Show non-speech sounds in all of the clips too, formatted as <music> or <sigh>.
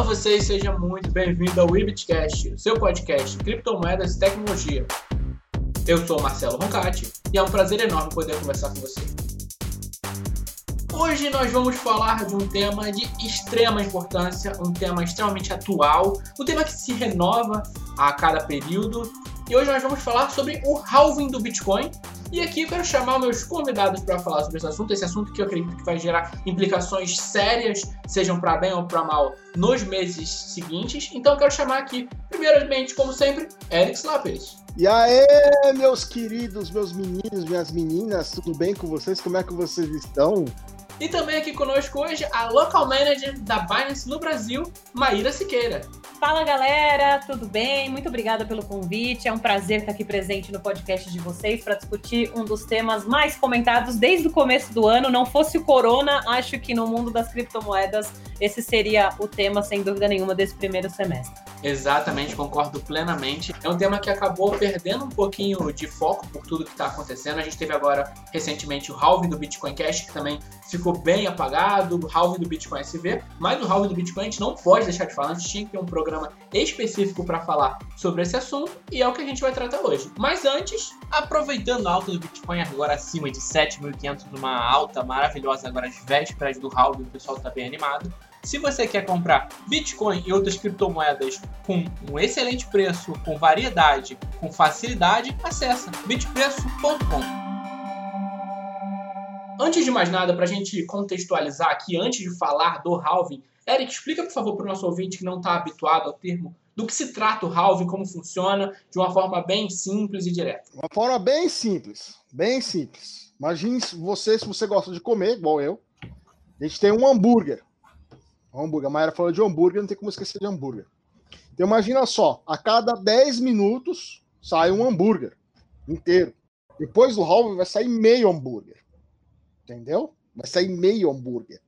Olá vocês, seja muito bem-vindo ao Ibitcast, seu podcast criptomoedas e tecnologia. Eu sou Marcelo Roncati e é um prazer enorme poder conversar com você. Hoje nós vamos falar de um tema de extrema importância, um tema extremamente atual, um tema que se renova a cada período. E hoje nós vamos falar sobre o halving do Bitcoin e aqui eu quero chamar meus convidados para falar sobre esse assunto, esse assunto que eu acredito que vai gerar implicações sérias, sejam para bem ou para mal, nos meses seguintes. Então eu quero chamar aqui, primeiramente, como sempre, Eric Slapes. E aí, meus queridos, meus meninos, minhas meninas, tudo bem com vocês? Como é que vocês estão? E também aqui conosco hoje a Local Manager da Binance no Brasil, Maíra Siqueira. Fala galera, tudo bem? Muito obrigada pelo convite. É um prazer estar aqui presente no podcast de vocês para discutir um dos temas mais comentados desde o começo do ano. Não fosse o Corona, acho que no mundo das criptomoedas esse seria o tema, sem dúvida nenhuma, desse primeiro semestre. Exatamente, concordo plenamente. É um tema que acabou perdendo um pouquinho de foco por tudo que está acontecendo. A gente teve agora recentemente o halving do Bitcoin Cash, que também ficou bem apagado, o halving do Bitcoin SV, mas o halving do Bitcoin a gente não pode deixar de falar, a gente tinha que ter um programa específico para falar sobre esse assunto e é o que a gente vai tratar hoje. Mas antes, aproveitando a alta do Bitcoin agora acima de 7.500, numa alta maravilhosa agora às vésperas do halving, o pessoal está bem animado. Se você quer comprar Bitcoin e outras criptomoedas com um excelente preço, com variedade, com facilidade, acessa bitpreço.com. Antes de mais nada, para a gente contextualizar aqui, antes de falar do halving, Eric, explica por favor para o nosso ouvinte que não está habituado ao termo do que se trata o halving, como funciona, de uma forma bem simples e direta. Uma forma bem simples, bem simples. Imagine você, se você gosta de comer, igual eu, a gente tem um hambúrguer. Um hambúrguer. A Mayra falou de hambúrguer, não tem como esquecer de hambúrguer. Então imagina só, a cada 10 minutos sai um hambúrguer inteiro. Depois do halving vai sair meio hambúrguer entendeu? Vai sair meio hambúrguer.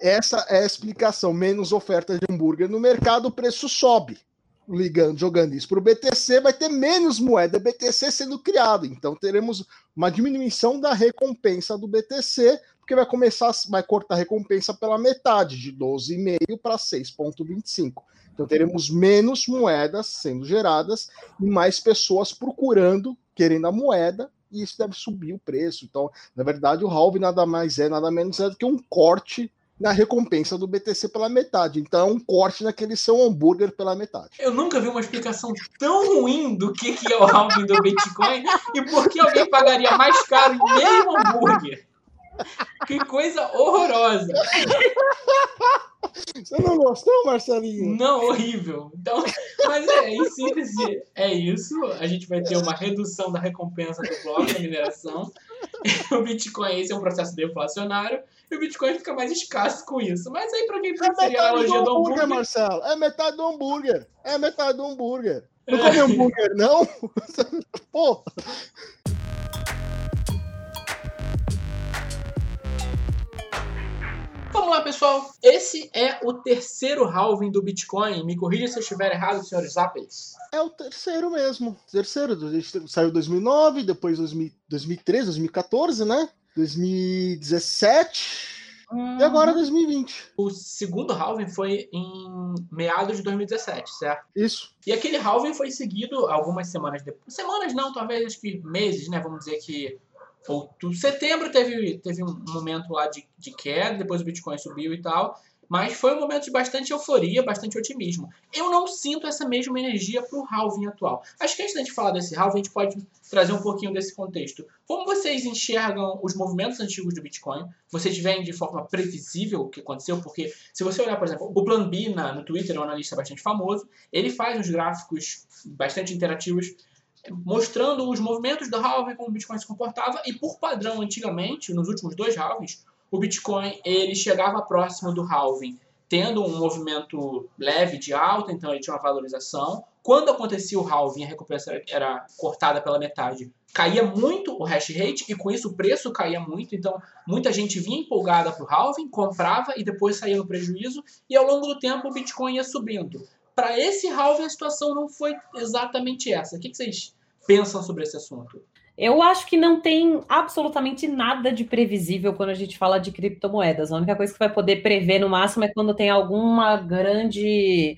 Essa é a explicação. Menos oferta de hambúrguer no mercado, o preço sobe. Ligando, jogando isso para o BTC, vai ter menos moeda BTC sendo criado. Então teremos uma diminuição da recompensa do BTC, porque vai começar, vai cortar a recompensa pela metade, de 12,5 para 6,25. Então teremos menos moedas sendo geradas e mais pessoas procurando, querendo a moeda, e isso deve subir o preço. Então, na verdade, o halving nada mais é, nada menos é do que um corte na recompensa do BTC pela metade. Então é um corte naquele seu hambúrguer pela metade. Eu nunca vi uma explicação tão ruim do que, que é o halving do Bitcoin e por que alguém pagaria mais caro em meio hambúrguer. <laughs> Que coisa horrorosa. <laughs> Você não gostou, Marcelinho? Não, horrível. Então, mas é, em síntese, é isso. A gente vai ter uma redução da recompensa do bloco da mineração. <laughs> O Bitcoin, esse é um processo deflacionário. E o Bitcoin fica mais escasso com isso. Mas aí, pra quem é preferir a analogia do hambúrguer, hambúrguer... Marcelo, é metade do hambúrguer. É metade do hambúrguer. Não come hambúrguer, não? Pô. Pessoal. Esse é o terceiro halving do Bitcoin. Me corrija se eu estiver errado, senhor Zappes. É o terceiro mesmo. Terceiro. Saiu 2009, depois 2013, 2014, né? 2017. Hum. E agora 2020. O segundo halving foi em meados de 2017, certo? Isso. E aquele halving foi seguido algumas semanas depois. Semanas não, talvez acho que meses, né? Vamos dizer que outubro, setembro teve, teve um momento lá de, de queda, depois o Bitcoin subiu e tal, mas foi um momento de bastante euforia, bastante otimismo. Eu não sinto essa mesma energia para o halving atual. Acho que antes da gente falar desse halving, a gente pode trazer um pouquinho desse contexto. Como vocês enxergam os movimentos antigos do Bitcoin? Vocês veem de forma previsível o que aconteceu? Porque se você olhar, por exemplo, o Plan B na, no Twitter, é um analista bastante famoso, ele faz uns gráficos bastante interativos mostrando os movimentos do halving, como o Bitcoin se comportava, e por padrão, antigamente, nos últimos dois halvings, o Bitcoin ele chegava próximo do halving, tendo um movimento leve de alta, então ele tinha uma valorização. Quando acontecia o halving, a recompensa era cortada pela metade, caía muito o hash rate e com isso o preço caía muito, então muita gente vinha empolgada para o halving, comprava e depois saía no prejuízo, e ao longo do tempo o Bitcoin ia subindo para esse halving a situação não foi exatamente essa. O que, que vocês pensam sobre esse assunto? Eu acho que não tem absolutamente nada de previsível quando a gente fala de criptomoedas. A única coisa que vai poder prever no máximo é quando tem alguma grande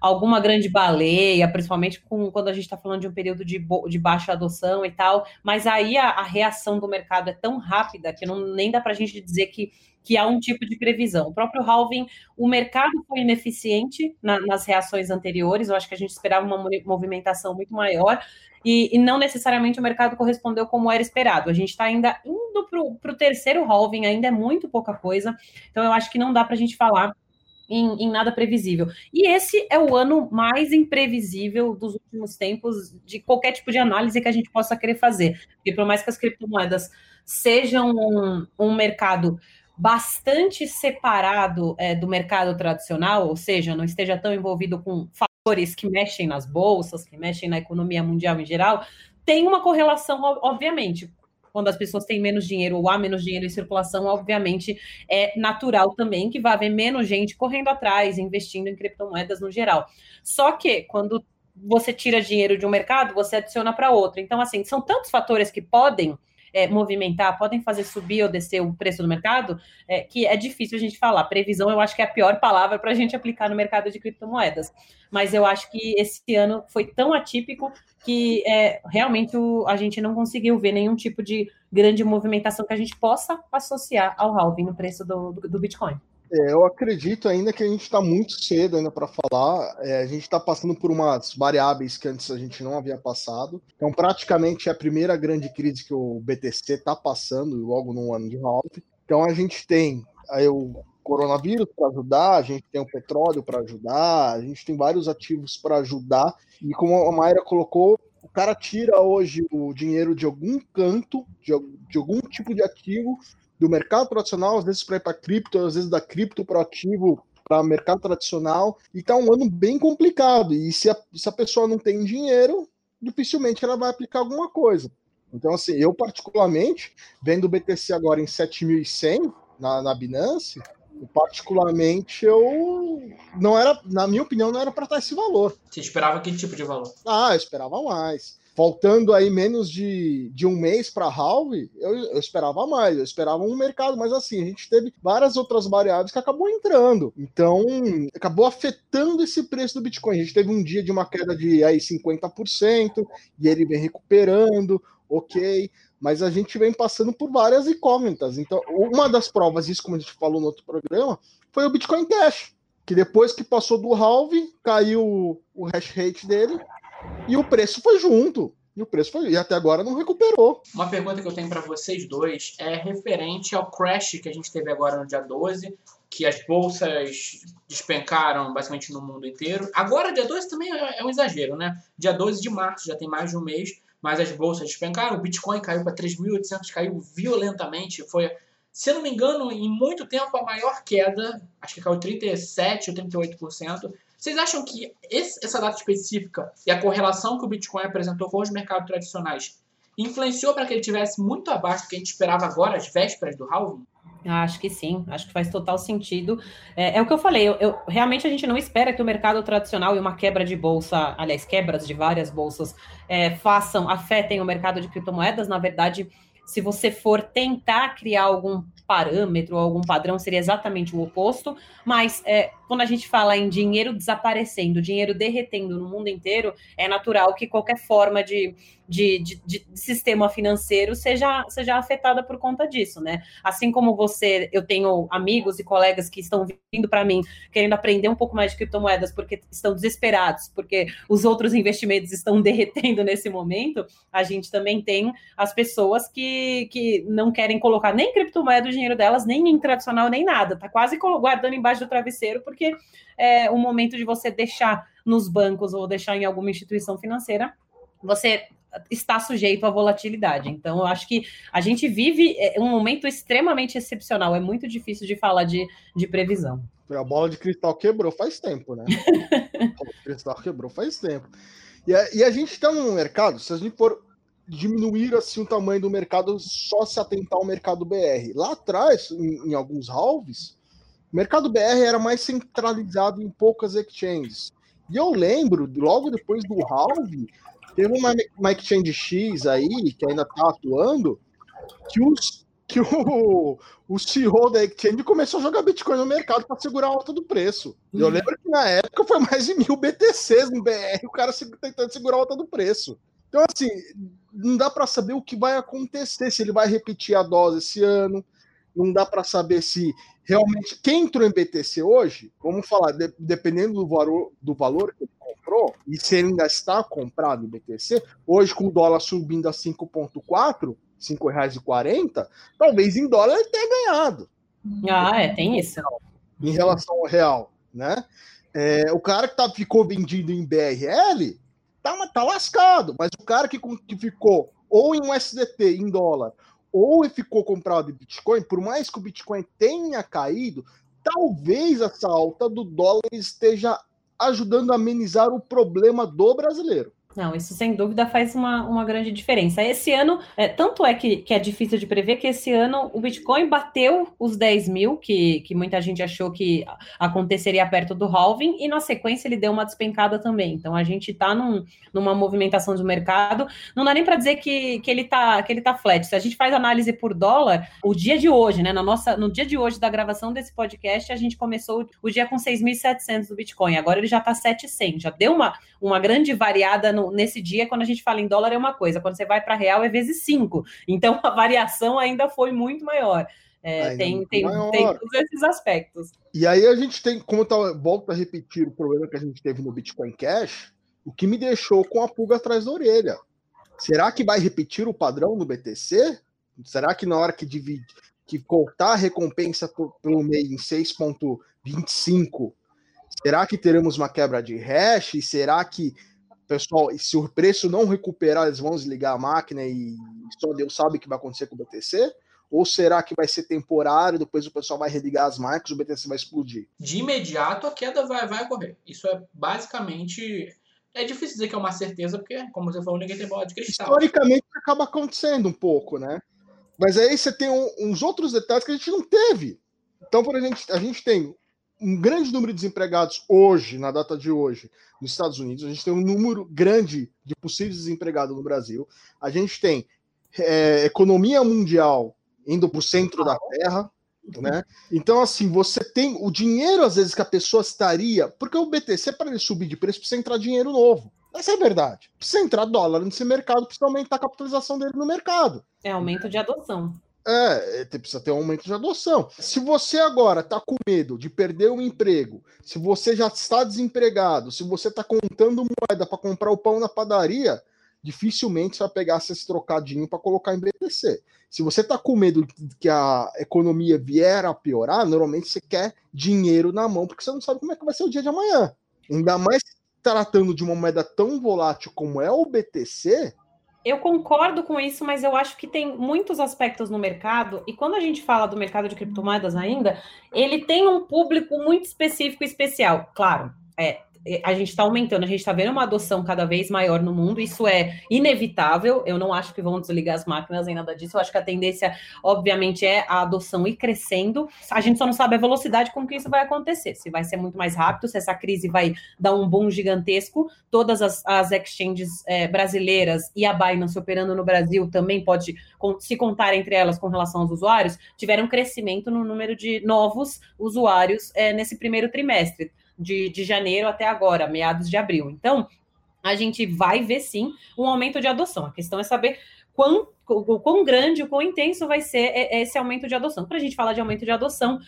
alguma grande baleia, principalmente com, quando a gente está falando de um período de, de baixa adoção e tal, mas aí a, a, reação do mercado é tão rápida que não, nem dá para a gente dizer que, que há um tipo de previsão. O próprio halving, o mercado foi ineficiente na, nas reações anteriores, eu acho que a gente esperava uma movimentação muito maior, e, e, não necessariamente o mercado correspondeu como era esperado. A gente está ainda indo para o terceiro halving, ainda é muito pouca coisa, então eu acho que não dá para a gente falar em, em, nada previsível. E esse é o ano mais imprevisível dos últimos tempos de qualquer tipo de análise que a gente possa querer fazer. Porque por mais que as criptomoedas sejam um, um mercado bastante separado é, do mercado tradicional, ou seja, não esteja tão envolvido com fatores que mexem nas bolsas, que mexem na economia mundial em geral, tem uma correlação, obviamente, quando as pessoas têm menos dinheiro ou há menos dinheiro em circulação, obviamente é natural também que vai haver menos gente correndo atrás, investindo em criptomoedas no geral. Só que quando você tira dinheiro de um mercado, você adiciona para outro. Então, assim, são tantos fatores que podem é, movimentar, podem fazer subir ou descer o preço do mercado, é, que é difícil a gente falar. Previsão, eu acho que é a pior palavra para a gente aplicar no mercado de criptomoedas. Mas eu acho que esse ano foi tão atípico que é, realmente o, a gente não conseguiu ver nenhum tipo de grande movimentação que a gente possa associar ao halving no preço do, do, do Bitcoin. É, eu acredito ainda que a gente está muito cedo ainda para falar. É, a gente está passando por umas variáveis que antes a gente não havia passado. Então, praticamente é a primeira grande crise que o BTC está passando logo no ano de halving. Então, a gente tem aí o coronavírus para ajudar, a gente tem o petróleo para ajudar, a gente tem vários ativos para ajudar. E como a Mayra colocou, o cara tira hoje o dinheiro de algum canto, de, de algum tipo de ativo do mercado tradicional, às vezes para ir para cripto, às vezes da cripto para ativo para mercado tradicional, e tá um ano bem complicado. E se a, se a pessoa não tem dinheiro, dificilmente ela vai aplicar alguma coisa. Então, assim, eu particularmente, vendo o BTC agora em 7.100 na, na Binance, particularmente eu não era, na minha opinião, não era para estar esse valor. Você esperava que tipo de valor? Ah, eu esperava mais faltando aí menos de, de um mês para halve, eu, eu, esperava mais, eu esperava um mercado, mas assim, a gente teve várias outras variáveis que acabou entrando. Então, acabou afetando esse preço do Bitcoin. A gente teve um dia de uma queda de aí 50% e ele vem recuperando, ok. Mas a gente vem passando por várias incógnitas. Então, uma das provas disso, como a gente falou no outro programa, foi o Bitcoin Cash, que depois que passou do halve, caiu o hash rate dele e o preço foi junto. E o preço foi. E até agora não recuperou. Uma pergunta que eu tenho para vocês dois é referente ao crash que a gente teve agora no dia 12, que as bolsas despencaram basicamente no mundo inteiro. Agora, dia 12 também é, é um exagero, né? Dia 12 de março, já tem mais de um mês, mas as bolsas despencaram. O Bitcoin caiu para 3.800, caiu violentamente. Foi, se eu não me engano, em muito tempo a maior queda, acho que caiu 37 ou 38%. Vocês acham que esse, essa data específica e a correlação que o Bitcoin apresentou com os mercados tradicionais influenciou para que ele tivesse muito abaixo do que a gente esperava agora, às vésperas do halving? Acho que sim, acho que faz total sentido. É, é o que eu falei, eu, eu, realmente a gente não espera que o mercado tradicional e uma quebra de bolsa, aliás, quebras de várias bolsas, é, façam, afetem o mercado de criptomoedas. Na verdade, se você for tentar criar algum parâmetro, algum padrão, seria exatamente o oposto. Mas é, quando a gente fala em dinheiro desaparecendo, dinheiro derretendo no mundo inteiro, é natural que qualquer forma de, de, de, de, sistema financeiro seja, seja afetada por conta disso, né? Assim como você, eu tenho amigos e colegas que estão vindo para mim querendo aprender um pouco mais de criptomoedas porque estão desesperados, porque os outros investimentos estão <laughs> derretendo nesse momento, a gente também tem as pessoas que, que não querem colocar nem criptomoeda o dinheiro delas, nem em tradicional, nem nada, tá quase guardando embaixo do travesseiro, porque é o momento de você deixar nos bancos ou deixar em alguma instituição financeira, você está sujeito à volatilidade. Então, eu acho que a gente vive é, um momento extremamente excepcional. É muito difícil de falar de, de previsão. A bola de cristal quebrou faz tempo, né? <laughs> a bola de cristal quebrou faz tempo. E a, e a gente está num mercado, se a gente for diminuir assim o tamanho do mercado, só se atentar ao mercado BR. Lá atrás, em, em alguns halves, o mercado BR era mais centralizado em poucas exchanges. E eu lembro, logo depois do halve, Teve uma, uma exchange X aí, que ainda tá atuando, que os que o, o CEO da Exchange começou a jogar Bitcoin no mercado para segurar a alta do preço. Uhum. Eu lembro que na época foi mais de mil BTCs no BR, o cara tentando segurar a alta do preço. Então, assim, não dá para saber o que vai acontecer, se ele vai repetir a dose esse ano, não dá para saber se realmente. Quem entrou em BTC hoje, vamos falar, de, dependendo do valor, do valor que ele comprou, e se ele ainda está comprado em BTC, hoje com o dólar subindo a 5,4 R$ 5,40, talvez em dólar ele tenha ganhado. Ah, é, tem isso. Em relação ao real, né? É, o cara que tá, ficou vendido em BRL tá, tá lascado, mas o cara que, que ficou ou em USDT, em dólar, ou ficou comprado em Bitcoin, por mais que o Bitcoin tenha caído, talvez essa alta do dólar esteja ajudando a amenizar o problema do brasileiro. Não, isso sem dúvida faz uma, uma grande diferença. Esse ano, é, tanto é que, que é difícil de prever que esse ano o Bitcoin bateu os 10 mil, que, que muita gente achou que aconteceria perto do halving, e na sequência ele deu uma despencada também. Então a gente está num, numa movimentação de mercado. Não dá nem para dizer que, que ele está que ele tá flat. Se a gente faz análise por dólar, o dia de hoje, né? Na nossa, no dia de hoje da gravação desse podcast, a gente começou o dia com 6.700 do Bitcoin. Agora ele já está 700. Já deu uma, uma grande variada no nesse dia, quando a gente fala em dólar, é uma coisa, quando você vai para real, é vezes cinco. <laughs> Então a variação ainda foi muito maior. É, tem, tem, tem todos esses aspectos. E aí a gente tem, como eu tá, volto a repetir o problema que a gente teve no Bitcoin Cash, o que me deixou com a pulga atrás da orelha. Será que vai repetir o padrão no BTC? Será que na hora que divide, que cortar a recompensa pelo meio em 6,25, será que teremos uma quebra de hash? Será que pessoal, se o preço não recuperar, eles vão desligar a máquina e só Deus sabe o que vai acontecer com o BTC? Ou será que vai ser temporário, depois o pessoal vai religar as máquinas, o BTC vai explodir? De imediato a queda vai, vai ocorrer. Isso é basicamente. É difícil dizer que é uma certeza, porque, como você falou, ninguém tem bola de cristal. Historicamente acaba acontecendo um pouco, né? Mas aí você tem um, uns outros detalhes que a gente não teve. Então, por exemplo, a gente tem um grande número de desempregados hoje, na data de hoje, nos Estados Unidos. A gente tem um número grande de possíveis desempregados no Brasil. A gente tem é, economia mundial indo para o centro da Terra. Né? Então, assim, você tem o dinheiro, às vezes, que a pessoa estaria. Porque o BTC, para ele subir de preço, precisa entrar dinheiro novo. Essa é a verdade. Precisa entrar dólar nesse mercado, precisa aumentar a capitalização dele no mercado. É aumento de adoção. É, é precisa ter um aumento de adoção. Se você agora está com medo de perder o emprego, se você já está desempregado, se você está contando moeda para comprar o pão na padaria, dificilmente você vai pegar esse trocadinho para colocar em BTC. Se você está com medo que a economia vier a piorar, normalmente você quer dinheiro na mão, porque você não sabe como é que vai ser o dia de amanhã. Ainda mais tratando de uma moeda tão volátil como é o BTC, eu concordo com isso, mas eu acho que tem muitos aspectos no mercado, e quando a gente fala do mercado de criptomoedas ainda, ele tem um público muito específico e especial. Claro, é, a gente está aumentando, a gente está vendo uma adoção cada vez maior no mundo, isso é inevitável. Eu não acho que vão desligar as máquinas nem nada disso. Eu acho que a tendência, obviamente, é a adoção ir crescendo. A gente só não sabe a velocidade com que isso vai acontecer. Se vai ser muito mais rápido, se essa crise vai dar um boom gigantesco. Todas as, as exchanges é, brasileiras e a Binance operando no Brasil também pode se contar entre elas com relação aos usuários, tiveram crescimento no número de novos usuários é, nesse primeiro trimestre de, de janeiro até agora, meados de abril. Então, a gente vai ver sim um aumento de adoção. A questão é saber quão, quão grande, o quão intenso vai ser esse aumento de adoção. Para a gente falar de aumento de adoção,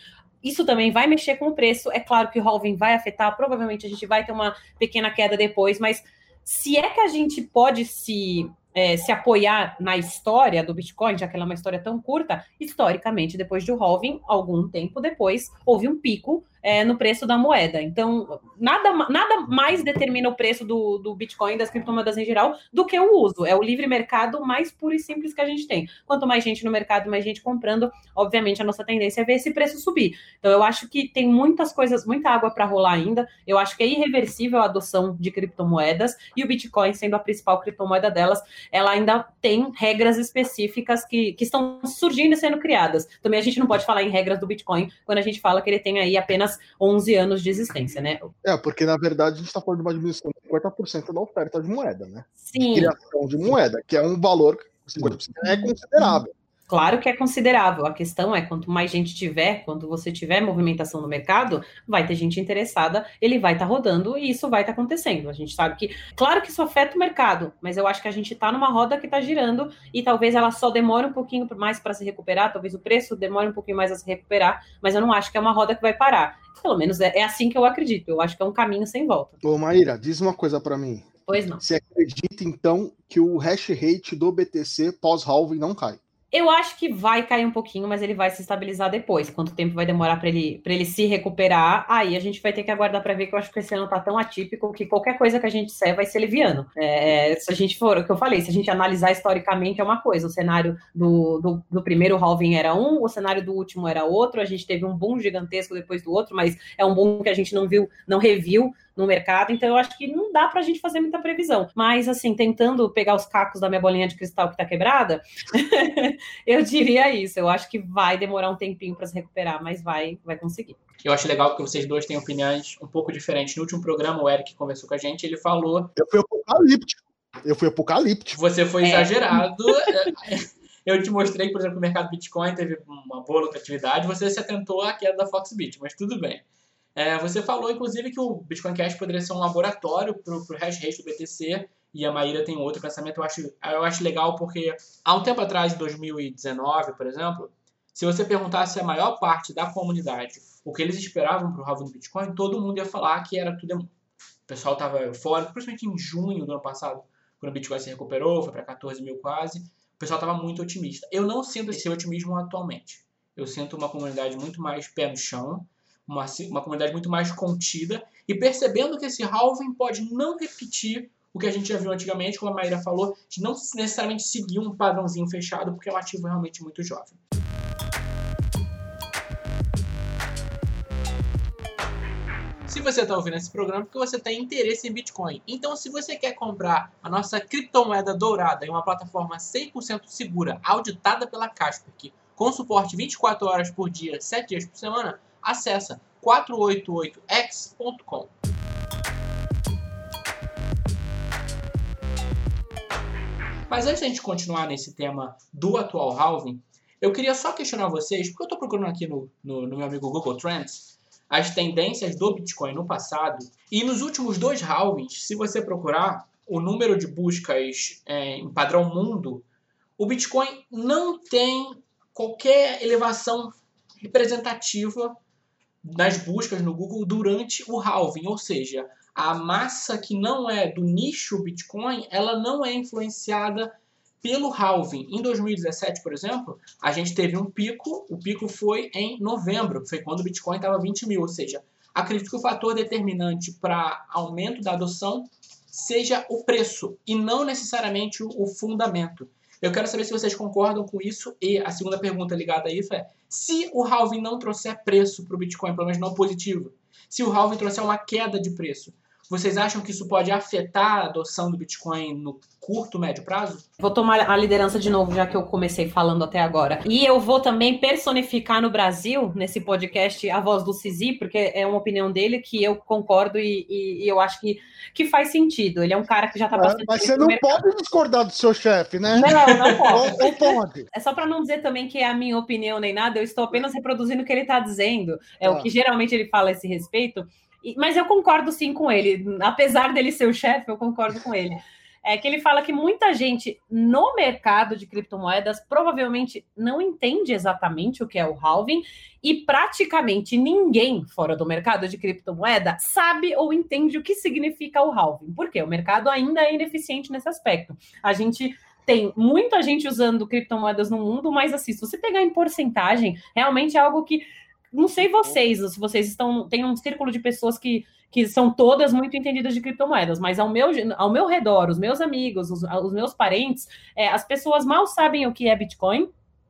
isso também vai mexer com o preço. É claro que o halving vai afetar, provavelmente a gente vai ter uma pequena queda depois, mas se é que a gente pode se é, se apoiar na história do Bitcoin, já que ela é uma história tão curta, historicamente, depois do halving, algum tempo depois, houve um pico é, no preço da moeda. Então, nada, nada mais determina o preço do, do Bitcoin, das criptomoedas em geral, do que o uso. É o livre mercado mais puro e simples que a gente tem. Quanto mais gente no mercado, mais gente comprando, obviamente a nossa tendência é ver esse preço subir. Então, eu acho que tem muitas coisas, muita água para rolar ainda. Eu acho que é irreversível a adoção de criptomoedas e o Bitcoin, sendo a principal criptomoeda delas, ela ainda tem regras específicas que, que estão surgindo e sendo criadas. Também a gente não pode falar em regras do Bitcoin quando a gente fala que ele tem aí apenas apenas 11 anos de existência, né? É, porque na verdade a gente está falando de uma diminuição de 50% da oferta de moeda, né? Sim. De criação de moeda, que é um valor, 50% é considerável. Claro que é considerável. A questão é quanto mais gente tiver, quando você tiver movimentação no mercado, vai ter gente interessada, ele vai estar tá rodando e isso vai estar tá acontecendo. A gente sabe que, claro que isso afeta o mercado, mas eu acho que a gente está numa roda que está girando e talvez ela só demore um pouquinho mais para se recuperar, talvez o preço demore um pouquinho mais a se recuperar, mas eu não acho que é uma roda que vai parar. Pelo menos é, é assim que eu acredito. Eu acho que é um caminho sem volta. Ô, Maíra, diz uma coisa para mim. Pois não. Você acredita então que o hash rate do BTC pós-halving não cai? Eu acho que vai cair um pouquinho, mas ele vai se estabilizar depois. Quanto tempo vai demorar para ele, ele se recuperar? Aí a gente vai ter que aguardar para ver, que eu acho que esse ano tá tão atípico que qualquer coisa que a gente disser vai ser leviano. É, se a gente for, o que eu falei, se a gente analisar historicamente é uma coisa. O cenário do, do, do primeiro halving era um, o cenário do último era outro. A gente teve um boom gigantesco depois do outro, mas é um boom que a gente não viu, não reviu no mercado, então eu acho que não dá para a gente fazer muita previsão. Mas, assim, tentando pegar os cacos da minha bolinha de cristal que está quebrada, <laughs> eu diria isso. Eu acho que vai demorar um tempinho para se recuperar, mas vai, vai conseguir. Eu acho legal que vocês dois têm opiniões um pouco diferentes. No último programa, o Eric conversou com a gente, ele falou. Eu fui apocalíptico. Eu fui apocalíptico. Você foi é. exagerado. <laughs> Eu te mostrei, por exemplo, que o mercado Bitcoin teve uma boa lucratividade, você se atentou à queda da Foxbit, mas tudo bem. É, você falou, inclusive, que o Bitcoin Cash poderia ser um laboratório para o hash rate do BTC e a Maíra tem outro pensamento. Eu acho, eu acho legal porque há um tempo atrás, em 2019, por exemplo, se você perguntasse a maior parte da comunidade o que eles esperavam para o halving do Bitcoin, todo mundo ia falar que era tudo. O pessoal estava fora, principalmente em junho do ano passado, quando o Bitcoin se recuperou, foi para 14 mil quase. O pessoal estava muito otimista. Eu não sinto esse otimismo atualmente. Eu sinto uma comunidade muito mais pé no chão uma, uma comunidade muito mais contida e percebendo que esse halving pode não repetir o que a gente já viu antigamente, como a Maíra falou, de não necessariamente seguir um padrãozinho fechado, porque é um ativo realmente muito jovem. Se você está ouvindo esse programa, é porque você tem interesse em Bitcoin. Então, se você quer comprar a nossa criptomoeda dourada em uma plataforma 100% segura, auditada pela Casper, com suporte 24 horas por dia, 7 dias por semana, acessa 488x.com. Mas antes da gente continuar nesse tema do atual halving, eu queria só questionar vocês, porque eu estou procurando aqui no, no, no, meu amigo Google Trends as tendências do Bitcoin no passado. E nos últimos dois halvings, se você procurar o número de buscas é, em padrão mundo, o Bitcoin não tem qualquer elevação representativa nas buscas no Google durante o halving, ou seja, a massa que não é do nicho Bitcoin, ela não é influenciada pelo halving. Em 2017, por exemplo, a gente teve um pico, o pico foi em novembro, foi quando o Bitcoin estava 20 mil, ou seja, acredito que o fator determinante para aumento da adoção seja o preço e não necessariamente o fundamento. Eu quero saber se vocês concordam com isso. E a segunda pergunta ligada a isso é: se o halving não trouxer preço para o Bitcoin, pelo menos não positivo, se o halving trouxer uma queda de preço, vocês acham que isso pode afetar a adoção do Bitcoin no curto, médio prazo? Vou tomar a liderança de novo, já que eu comecei falando até agora. E eu vou também personificar no Brasil, nesse podcast, a voz do Sisi, porque é uma opinião dele que eu concordo e, e, e eu acho que, que faz sentido. Ele é um cara que já está passando. É, mas você não mercado. pode discordar do seu chefe, né? Não, não <laughs> pode. não pode. É só para não dizer também que é a minha opinião nem nada, eu estou apenas reproduzindo o que ele está dizendo. É ah. o que geralmente ele fala a esse respeito. Mas eu concordo sim com ele, apesar dele ser o chefe, eu concordo com ele. É que ele fala que muita gente no mercado de criptomoedas provavelmente não entende exatamente o que é o halving e praticamente ninguém fora do mercado de criptomoeda sabe ou entende o que significa o halving. Porque o mercado ainda é ineficiente nesse aspecto. A gente tem muita gente usando criptomoedas no mundo, mas assim, se você pegar em porcentagem, realmente é algo que não sei vocês, se vocês estão. Tem um círculo de pessoas que, que são todas muito entendidas de criptomoedas, mas ao meu, ao meu redor, os meus amigos, os, os meus parentes, é, as pessoas mal sabem o que é Bitcoin.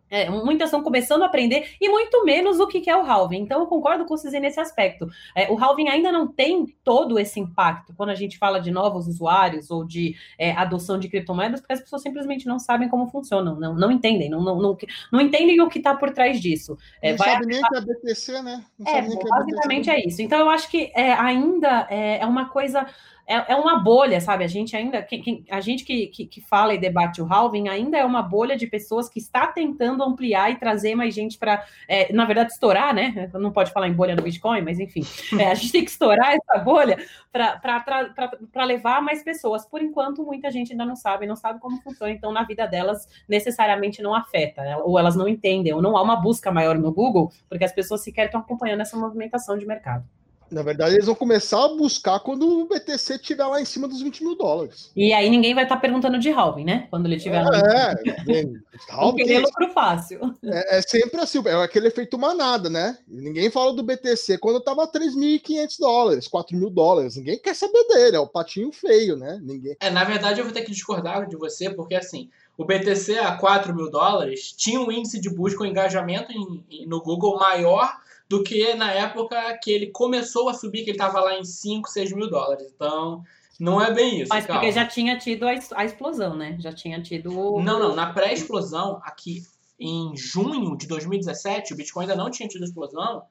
É, muitas estão começando a aprender e muito menos o que é o halving. Então, eu concordo com vocês nesse aspecto. É, o halving ainda não tem todo esse impacto quando a gente fala de novos usuários ou de é, adoção de criptomoedas, porque as pessoas simplesmente não sabem como funcionam, não, não entendem, não, não, não, não entendem o que está por trás disso. É, não sabe nem que é BTC, né? Não é, basicamente é isso. Então, eu acho que é, ainda é, é uma coisa é, é uma bolha, sabe? A gente ainda, quem, a gente que, que, que, fala e debate o halving ainda é uma bolha de pessoas que está tentando ampliar e trazer mais gente para, é, na verdade, estourar, né? Não pode falar em bolha no Bitcoin, mas enfim, é, a gente tem que estourar essa bolha para levar mais pessoas. Por enquanto, muita gente ainda não sabe, não sabe como funciona, então na vida delas necessariamente não afeta, né? ou elas não entendem, ou não há uma busca maior no Google, porque as pessoas sequer estão acompanhando essa movimentação de mercado. Na verdade, eles vão começar a buscar quando o BTC estiver lá em cima dos 20 mil dólares. E aí ninguém vai estar tá perguntando de halving, né? Quando ele estiver lá. É, <laughs> halving, querer lucro fácil. É, é, sempre assim, é aquele efeito manada, né? Ninguém fala do BTC quando estava 3.500 dólares, 4 mil dólares. Ninguém quer saber dele, é o patinho feio, né? Ninguém. É, na verdade, eu vou ter que discordar de você, porque assim, o BTC a 4 mil dólares tinha um índice de busca, um engajamento em, em, no Google maior do que na época que ele começou a subir, que ele estava lá em 5, 6 mil dólares. Então, não é bem isso. Mas calma. porque já tinha tido a, explosão, né? Já tinha tido. Não, não. Na pré-explosão, aqui em junho de 2017, o Bitcoin ainda não tinha tido explosão.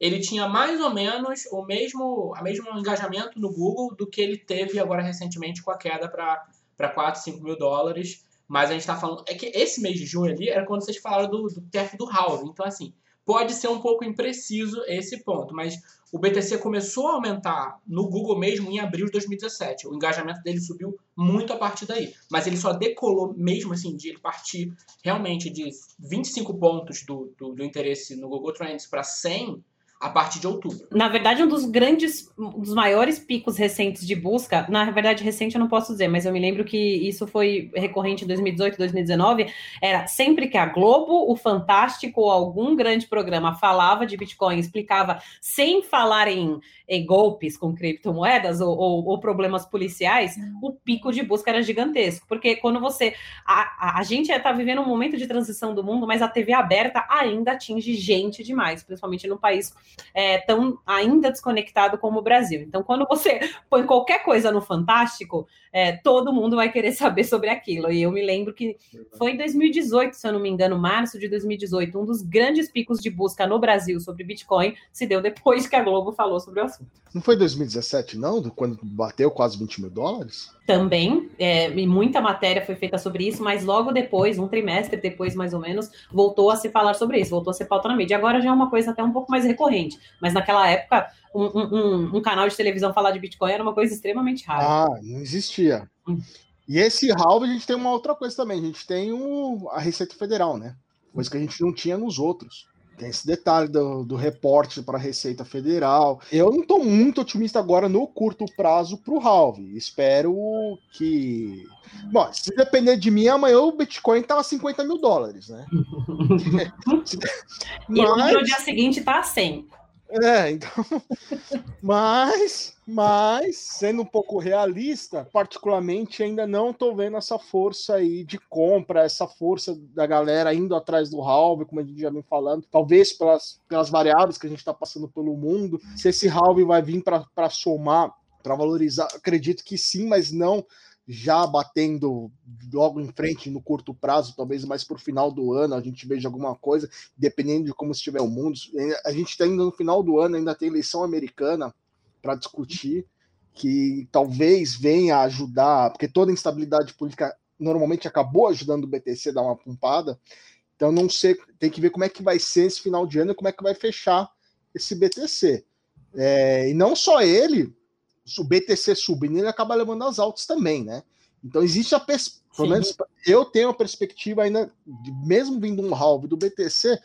Ele tinha mais ou menos o mesmo, a mesmo engajamento no Google do que ele teve agora recentemente com a queda para 4, 5 mil dólares. Mas a gente está falando. É que esse mês de junho ali era quando vocês falaram do, do teto do halving. Então, assim, pode ser um pouco impreciso esse ponto, mas o BTC começou a aumentar no Google mesmo em abril de 2017. O engajamento dele subiu muito a partir daí. Mas ele só decolou mesmo assim, de ele partir realmente de 25 pontos do, do, do interesse no Google Trends para 100 a partir de outubro. Na verdade, um dos grandes, um dos maiores picos recentes de busca, na verdade, recente eu não posso dizer, mas eu me lembro que isso foi recorrente em 2018, 2019, era sempre que a Globo, o Fantástico ou algum grande programa falava de Bitcoin, explicava sem falar em, em golpes com criptomoedas ou, ou, ou, problemas policiais, o pico de busca era gigantesco. Porque quando você. A, a, a gente está vivendo um momento de transição do mundo, mas a TV aberta ainda atinge gente demais, principalmente no país é, tão ainda desconectado como o Brasil. Então, quando você <laughs> põe qualquer coisa no Fantástico, é, todo mundo vai querer <laughs> saber sobre aquilo. E eu me lembro que foi em 2018, se eu não me engano, março de 2018, um dos grandes picos de busca no Brasil sobre Bitcoin se deu depois que a Globo falou sobre o assunto. Não foi 2017, não? Quando bateu quase 20 mil dólares? Também, é, e muita matéria foi feita sobre isso, mas logo depois, um trimestre depois mais ou menos, voltou a se falar sobre isso, voltou a ser pauta na mídia. Agora já é uma coisa até um pouco mais recorrente, mas naquela época, um, um, um canal de televisão falar de Bitcoin era uma coisa extremamente rara. Ah, não existia. Hum. E esse halve a gente tem uma outra coisa também, a gente tem o, a Receita Federal, né? Coisa que a gente não tinha nos outros. Tem esse detalhe do, do reporte para a Receita Federal. Eu não estou muito otimista agora no curto prazo para o Halve. Espero que. Bom, se depender de mim, amanhã o Bitcoin tá a 50 mil dólares, né? <laughs> <laughs> Mas... E no dia seguinte tá a 100. É, então. <laughs> mas, mas, sendo um pouco realista, particularmente ainda não tô vendo essa força aí de compra, essa força da galera indo atrás do halve, como a gente já vem falando, talvez pelas, pelas variáveis que a gente está passando pelo mundo. Se esse halve vai vir para somar, para valorizar, acredito que sim, mas não já batendo logo em frente no curto prazo, talvez mais para o final do ano a gente veja alguma coisa, dependendo de como estiver o mundo. A gente está indo no final do ano, ainda tem eleição americana para discutir, que talvez venha ajudar, porque toda instabilidade política normalmente acabou ajudando o BTC a dar uma pumpada. Então não sei, tem que ver como é que vai ser esse final de ano e como é que vai fechar esse BTC. É, e não só ele, o BTC subindo, ele acaba levando as altas também, né? Então existe a pelo menos eu tenho a perspectiva ainda, de, mesmo vindo um halve do BTC,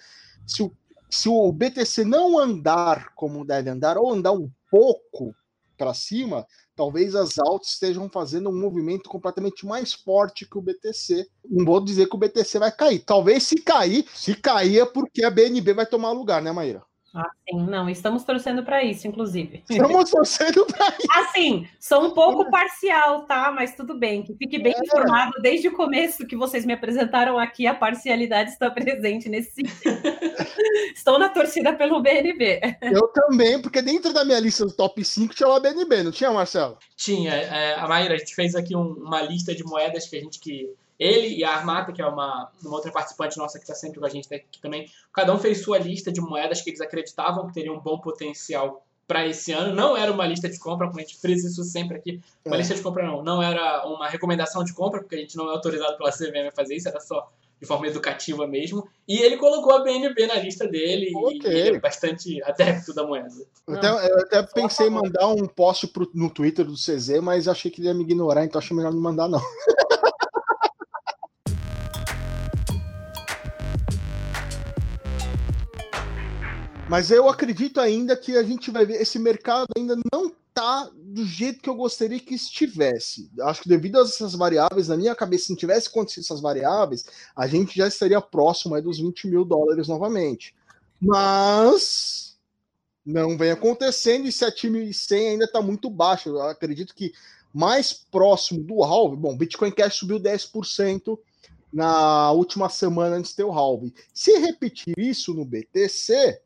se o, se o BTC não andar como deve andar, ou andar um pouco para cima, talvez as altas estejam fazendo um movimento completamente mais forte que o BTC. Não vou dizer que o BTC vai cair. Talvez se cair, se cair é porque a BNB vai tomar lugar, né, Maíra? Ah, sim, não, estamos torcendo para isso, inclusive. Estamos torcendo para isso. Assim, sou um pouco parcial, tá? Mas tudo bem, que fique bem é. informado desde o começo que vocês me apresentaram aqui, a parcialidade está presente nesse sentido. <laughs> Estou na torcida pelo BNB. Eu também, porque dentro da minha lista do top 5 tinha o BNB, não tinha, Marcelo? Tinha. É, a Maíra, a gente fez aqui um, uma lista de moedas que a gente que ele e a Armata, que é uma, uma outra participante nossa que está sempre com a gente aqui também, cada um fez sua lista de moedas que eles acreditavam que teriam um bom potencial para esse ano. Não era uma lista de compra, como a gente frisa isso sempre aqui. Uma é. lista de compra não. Não era uma recomendação de compra, porque a gente não é autorizado pela CVM a fazer isso, era só de forma educativa mesmo. E ele colocou a BNB na lista dele okay. e ele é bastante adepto da moeda. Eu até, eu até pensei em mandar um post pro, no Twitter do CZ, mas achei que ele ia me ignorar, então acho melhor não mandar, não. <laughs> Mas eu acredito ainda que a gente vai ver esse mercado ainda não tá do jeito que eu gostaria que estivesse. Acho que devido a essas variáveis, na minha cabeça, se não tivesse acontecido essas variáveis, a gente já estaria próximo dos 20 mil dólares novamente. Mas não vem acontecendo e 7.100 ainda está muito baixo. Eu acredito que mais próximo do halve, bom, Bitcoin Cash subiu 10% na última semana antes de ter o halve. Se repetir isso no BTC,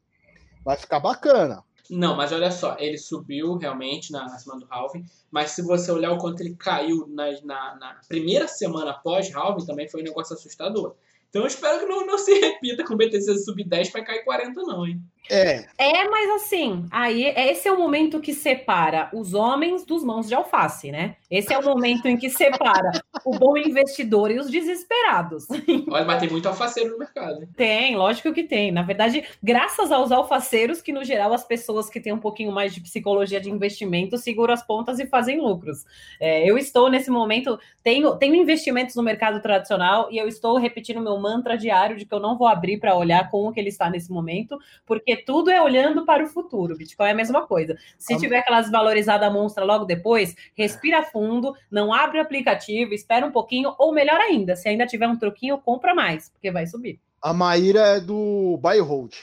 vai ficar bacana. Não, mas olha só, ele subiu realmente na, na semana do halving, mas se você olhar o quanto ele caiu na, na, na primeira semana após halving, também foi um negócio assustador. Então eu espero que não, não se repita com o BTC subir 10 para cair 40 não, hein? É. É, mas assim, aí esse é o momento que separa os homens dos mãos de alface, né? Esse é o momento em que separa o bom investidor e os desesperados. Olha, mas tem muito alfaceiro no mercado. Hein? Tem, lógico que tem. Na verdade, graças aos alfaceiros, que no geral as pessoas que têm um pouquinho mais de psicologia de investimento seguram as pontas e fazem lucros. É, eu estou nesse momento, tenho, tenho investimentos no mercado tradicional e eu estou repetindo meu mantra diário de que eu não vou abrir para olhar como que ele está nesse momento, porque tudo é olhando para o futuro. Bitcoin é a mesma coisa. Se tiver aquela desvalorizada monstra logo depois, respira fundo, não abre o aplicativo, espera um pouquinho, ou melhor ainda, se ainda tiver um troquinho, compra mais, porque vai subir. A Maíra é do Buy Hold.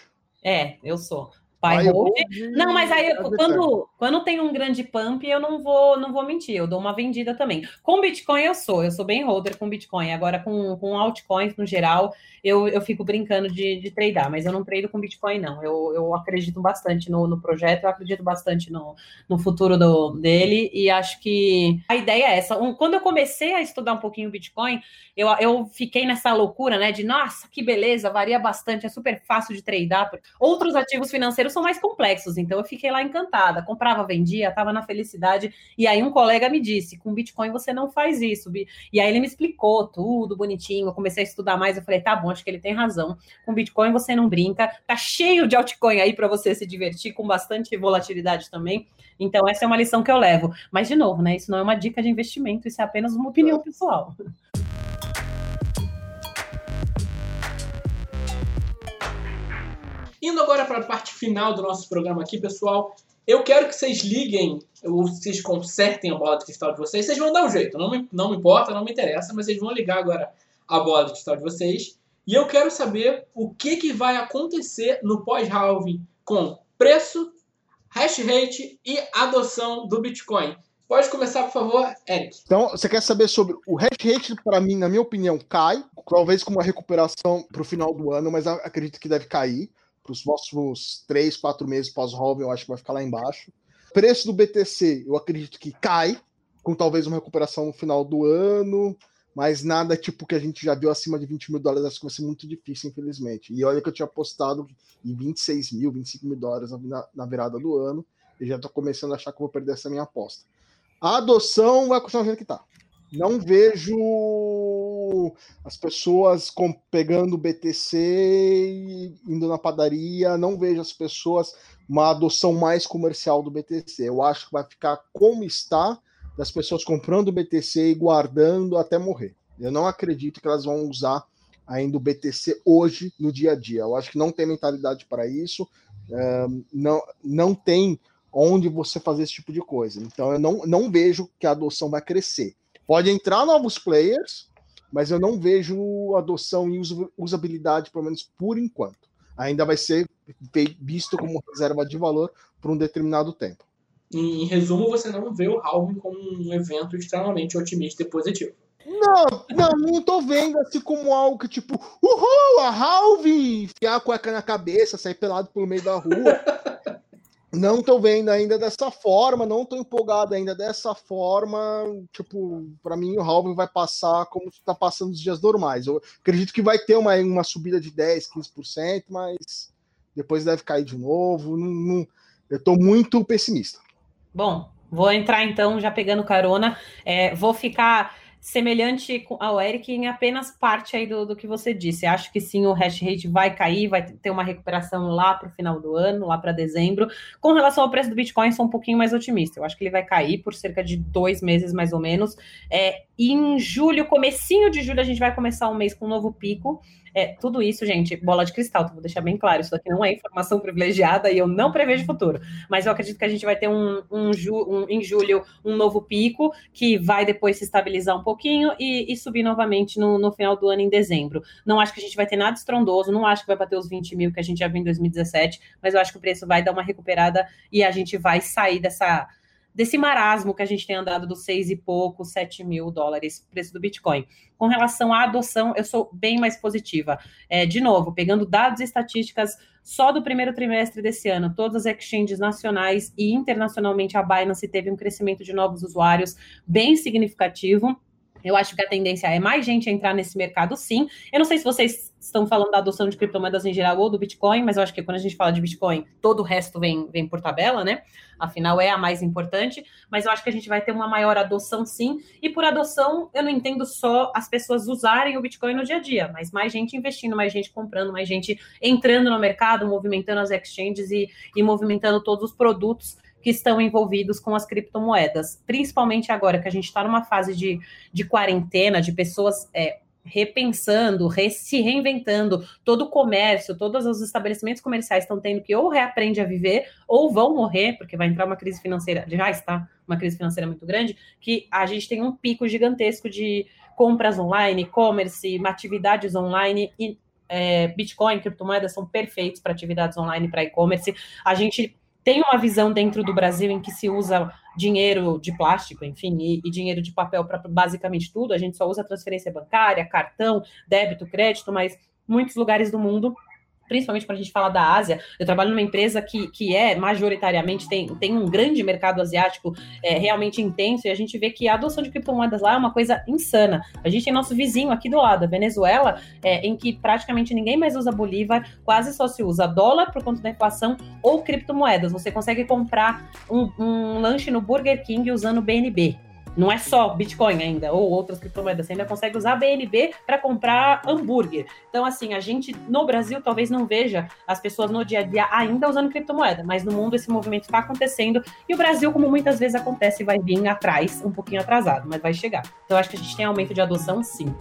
É, eu sou. Buy, hold. hold. Não, mas aí quando, quando tem um grande pump, eu não vou não vou mentir, eu dou uma vendida também. Com Bitcoin eu sou, eu sou bem holder com Bitcoin. Agora com, com altcoins no geral, eu, eu fico brincando de, de tradar, mas eu não trado com Bitcoin, não. Eu, eu acredito bastante no, no projeto, eu acredito bastante no, no futuro do, dele, e acho que a ideia é essa. Um, quando eu comecei a estudar um pouquinho Bitcoin, eu, eu fiquei nessa loucura, né? De nossa, que beleza, varia bastante, é super fácil de tradar. Outros ativos financeiros são mais complexos, então eu fiquei lá encantada, comprava, vendia, estava na felicidade. E aí um colega me disse: com Bitcoin você não faz isso. E aí ele me explicou tudo bonitinho. Eu comecei a estudar mais, eu falei: tá bom acho que ele tem razão. Com Bitcoin você não brinca, tá cheio de altcoin aí para você se divertir, com bastante volatilidade também. Então, essa é uma lição que eu levo. Mas, de novo, né? Isso não é uma dica de investimento, isso é apenas uma opinião pessoal. Indo agora para a parte final do nosso programa aqui, pessoal, eu quero que vocês liguem, ou vocês consertem a bola de cristal de vocês. Vocês vão dar um jeito, não me, não me importa, não me interessa, mas vocês vão ligar agora a bola de cristal de vocês e eu quero saber o que, que vai acontecer no pós-halving com preço, hash rate e adoção do Bitcoin. Pode começar, por favor, Eric. Então, você quer saber sobre o hash rate, para mim, na minha opinião, cai, talvez com uma recuperação para o final do ano, mas acredito que deve cair. Para os próximos 3, 4 meses pós-halving, eu acho que vai ficar lá embaixo. Preço do BTC, eu acredito que cai, com talvez uma recuperação no final do ano mas nada tipo que a gente já viu acima de 20 mil dólares, acho que vai ser muito difícil, infelizmente. E olha que eu tinha apostado em 26 mil, 25 mil dólares na, na virada do ano, e já estou começando a achar que vou perder essa minha aposta. A adoção vai continuar do jeito que está. Não vejo as pessoas com, pegando BTC e indo na padaria, não vejo as pessoas uma adoção mais comercial do BTC. Eu acho que vai ficar como está, das pessoas comprando BTC e guardando até morrer. Eu não acredito que elas vão usar ainda o BTC hoje no dia a dia. Eu acho que não tem mentalidade para isso, não, não tem onde você fazer esse tipo de coisa. Então eu não, não vejo que a adoção vai crescer. Pode entrar novos players, mas eu não vejo adoção e usabilidade, pelo menos por enquanto. Ainda vai ser visto como reserva de valor por um determinado tempo. Em, resumo, você não vê o Halving como um evento extremamente otimista e positivo. Não, não, não tô vendo assim como algo que tipo, uhul, a Halving, enfiar a cueca na cabeça, sair pelado pelo meio da rua. <laughs> não tô vendo ainda dessa forma, não tô empolgado ainda dessa forma. Tipo, para mim o Halving vai passar como está passando os dias normais. Eu acredito que vai ter uma, uma subida de 10, 15%, mas depois deve cair de novo. Não, não, eu tô muito pessimista. Bom, vou entrar então já pegando carona. É, vou ficar semelhante ao Eric em apenas parte aí do, do que você disse. Acho que sim, o hash rate vai cair, vai ter uma recuperação lá para o final do ano, lá para dezembro. Com relação ao preço do Bitcoin, sou um pouquinho mais otimista. Eu acho que ele vai cair por cerca de dois meses, mais ou menos. É, em julho, comecinho de julho, a gente vai começar um mês com um novo pico. É, tudo isso, gente, bola de cristal, vou deixar bem claro, isso aqui não é informação privilegiada e eu não prevejo futuro. Mas eu acredito que a gente vai ter um, um, ju, um em julho um novo pico que vai depois se estabilizar um pouquinho e, e subir novamente no, no, final do ano em dezembro. Não acho que a gente vai ter nada estrondoso, não acho que vai bater os 20 mil que a gente já viu em 2017, mas eu acho que o preço vai dar uma recuperada e a gente vai sair dessa desse marasmo que a gente tem andado dos seis e pouco, sete mil dólares preço do Bitcoin. Com relação à adoção, eu sou bem mais positiva. É, de novo, pegando dados e estatísticas só do primeiro trimestre desse ano, todas as exchanges nacionais e internacionalmente, a Binance teve um crescimento de novos usuários bem significativo. Eu acho que a tendência é mais gente entrar nesse mercado, sim. Eu não sei se vocês estão falando da adoção de criptomoedas em geral ou do Bitcoin, mas eu acho que quando a gente fala de Bitcoin, todo o resto vem, vem por tabela, né? Afinal, é a mais importante. Mas eu acho que a gente vai ter uma maior adoção, sim. E por adoção, eu não entendo só as pessoas usarem o Bitcoin no dia a dia, mas mais gente investindo, mais gente comprando, mais gente entrando no mercado, movimentando as exchanges e, e movimentando todos os produtos que estão envolvidos com as criptomoedas, principalmente agora que a gente está numa fase de, de quarentena, de pessoas é, repensando, re, se reinventando, todo o comércio, todos os estabelecimentos comerciais estão tendo que ou reaprende a viver ou vão morrer, porque vai entrar uma crise financeira, já está uma crise financeira muito grande, que a gente tem um pico gigantesco de compras online, e-commerce, atividades online e é, Bitcoin, criptomoedas são perfeitos para atividades online, para e-commerce. A gente tem uma visão dentro do Brasil em que se usa dinheiro de plástico, enfim, e, e dinheiro de papel para basicamente tudo. A gente só usa transferência bancária, cartão, débito, crédito, mas muitos lugares do mundo principalmente quando a gente fala da Ásia, eu trabalho numa empresa que, que é majoritariamente, tem, tem um grande mercado asiático é, realmente intenso, e a gente vê que a adoção de criptomoedas lá é uma coisa insana. A gente tem nosso vizinho aqui do lado, a Venezuela, é, em que praticamente ninguém mais usa Bolívar, quase só se usa dólar por conta da inflação ou criptomoedas. Você consegue comprar um, um lanche no Burger King usando BNB. Não é só Bitcoin ainda, ou outras criptomoedas. Você ainda consegue usar BNB para comprar hambúrguer. Então, assim, a gente no Brasil talvez não veja as pessoas no dia a dia ainda usando criptomoeda, mas no mundo esse movimento está acontecendo e o Brasil, como muitas vezes acontece, vai vir atrás, um pouquinho atrasado, mas vai chegar. Então, acho que a gente tem aumento de adoção, sim.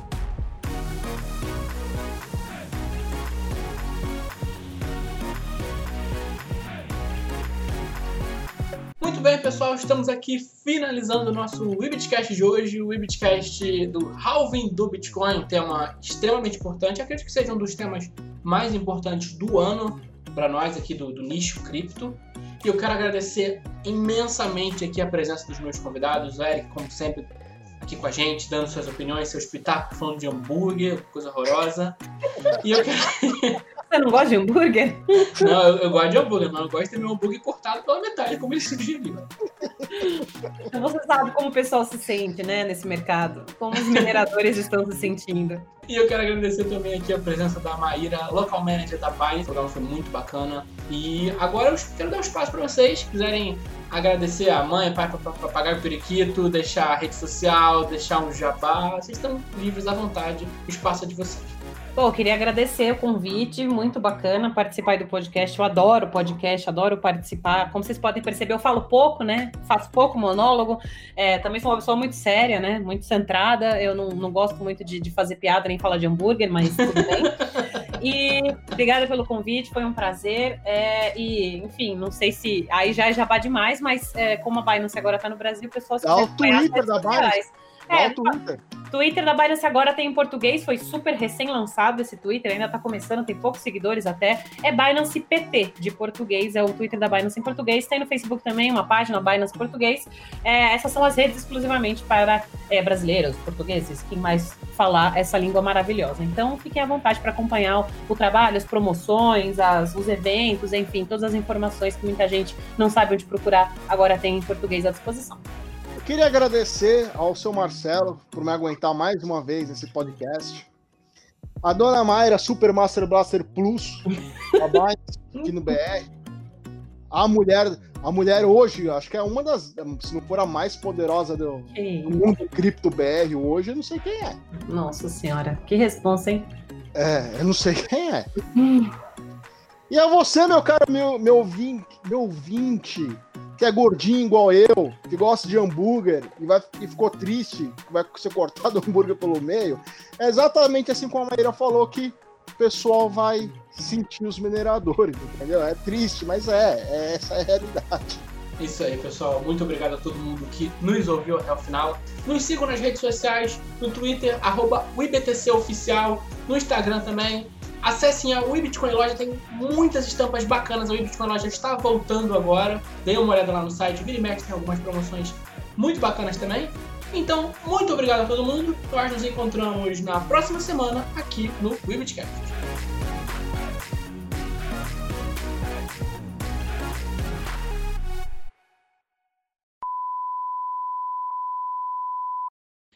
Muito bem, pessoal, estamos aqui finalizando o nosso Webcast de hoje, o Webcast do Halving do Bitcoin, um tema extremamente importante, acredito que seja um dos temas mais importantes do ano para nós aqui do, do nicho cripto. E eu quero agradecer imensamente aqui a presença dos meus convidados, o Eric, como sempre, aqui com a gente, dando suas opiniões, seus pitacos, falando de hambúrguer, coisa horrorosa. E eu quero... <laughs> Você não gosta de hambúrguer? Não, eu, eu gosto de hambúrguer, mas eu gosto de ter meu hambúrguer cortado pela metade, como ele sugeriu. Então você sabe como o pessoal se sente, né, nesse mercado. Como os mineradores estão se sentindo. E eu quero agradecer também aqui a presença da Maíra, local manager da Binance. O programa foi muito bacana. E agora eu quero dar um espaço para vocês, se quiserem agradecer a mãe, pai, para pagar o periquito, deixar a rede social, deixar um jabá. Vocês estão livres à vontade, o espaço é de vocês. Pô, queria agradecer o convite, muito bacana participar do podcast. Eu adoro podcast, adoro participar. Como vocês podem perceber, eu falo pouco, né? Faço pouco monólogo. É, também sou uma pessoa muito séria, né? Muito centrada. Eu não, não gosto muito de, de fazer piada nem falar de hambúrguer, mas tudo bem. <laughs> E obrigada pelo convite, foi um prazer. É, e, enfim, não sei se. Aí já é jabá demais, mas é, como a Binance agora está no Brasil, o pessoal se Dá o Twitter da Binance. É, no Twitter. Twitter da Binance agora tem em português, foi super recém-lançado esse Twitter, ainda tá começando, tem poucos seguidores até. É Binance PT, de português, é o Twitter da Binance em português. Tem no Facebook também uma página Binance Português. É, essas são as redes exclusivamente para é, brasileiros, portugueses, quem mais falar essa língua maravilhosa. Então fiquem à vontade para acompanhar o, o, trabalho, as promoções, as, os eventos, enfim, todas as informações que muita gente não sabe onde procurar, agora tem em português à disposição. Queria agradecer ao seu Marcelo por me aguentar mais uma vez nesse podcast. A dona Mayra, Super Master Blaster Plus, aqui no BR. A mulher, a mulher hoje, acho que é uma das, se não for a mais poderosa do, do mundo cripto BR hoje, eu não sei quem é. Nossa senhora, que responsa, hein? É, eu não sei quem é. e a você, meu caro, meu, meu ouvinte, meu ouvinte que é gordinho igual eu, que gosta de hambúrguer e, vai, e ficou triste, vai ser cortado <laughs> o hambúrguer pelo meio, é exatamente assim como a Maíra falou que o pessoal vai sentir os mineradores, entendeu? É triste, mas é, é essa é a realidade. Isso aí, pessoal. Muito obrigado a todo mundo que nos ouviu até o final. Nos sigam nas redes sociais, no Twitter, arroba no Instagram também, Acessem a Bitcoin Loja, tem muitas estampas bacanas. A Bitcoin Loja está voltando agora. Dê uma olhada lá no site. Vira e mexe, tem algumas promoções muito bacanas também. Então, muito obrigado a todo mundo. Nós nos encontramos na próxima semana aqui no Webitcast.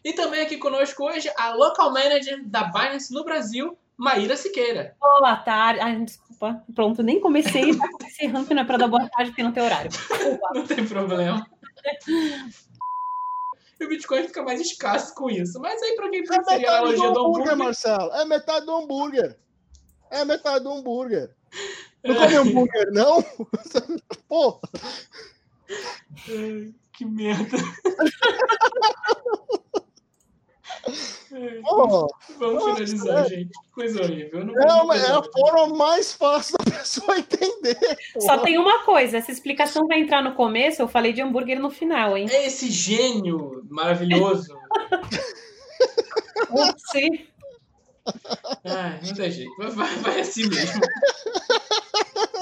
E também aqui conosco hoje a Local Manager da Binance no Brasil, Maíra Siqueira. Boa tarde. Ai, desculpa. Pronto, nem comecei. Já comecei errando que não é para dar boa tarde porque não tem horário. <laughs> Não tem problema. E o Bitcoin fica mais escasso com isso. Mas aí, para quem é preferir a analogia do hambúrguer, hambúrguer, Marcelo. É metade do hambúrguer. É metade do hambúrguer. <laughs> Não come hambúrguer, não? <laughs> Pô. que merda. Oh, Vamos nossa, finalizar, é. gente. Que coisa horrível. Não, não é a forma mais fácil da <laughs> pessoa entender. Só tem uma coisa: essa explicação vai entrar no começo. Eu falei de hambúrguer no final, hein? É esse gênio maravilhoso. <laughs> Sim. Ai, não tem jeito. Vai, vai assim mesmo. <laughs>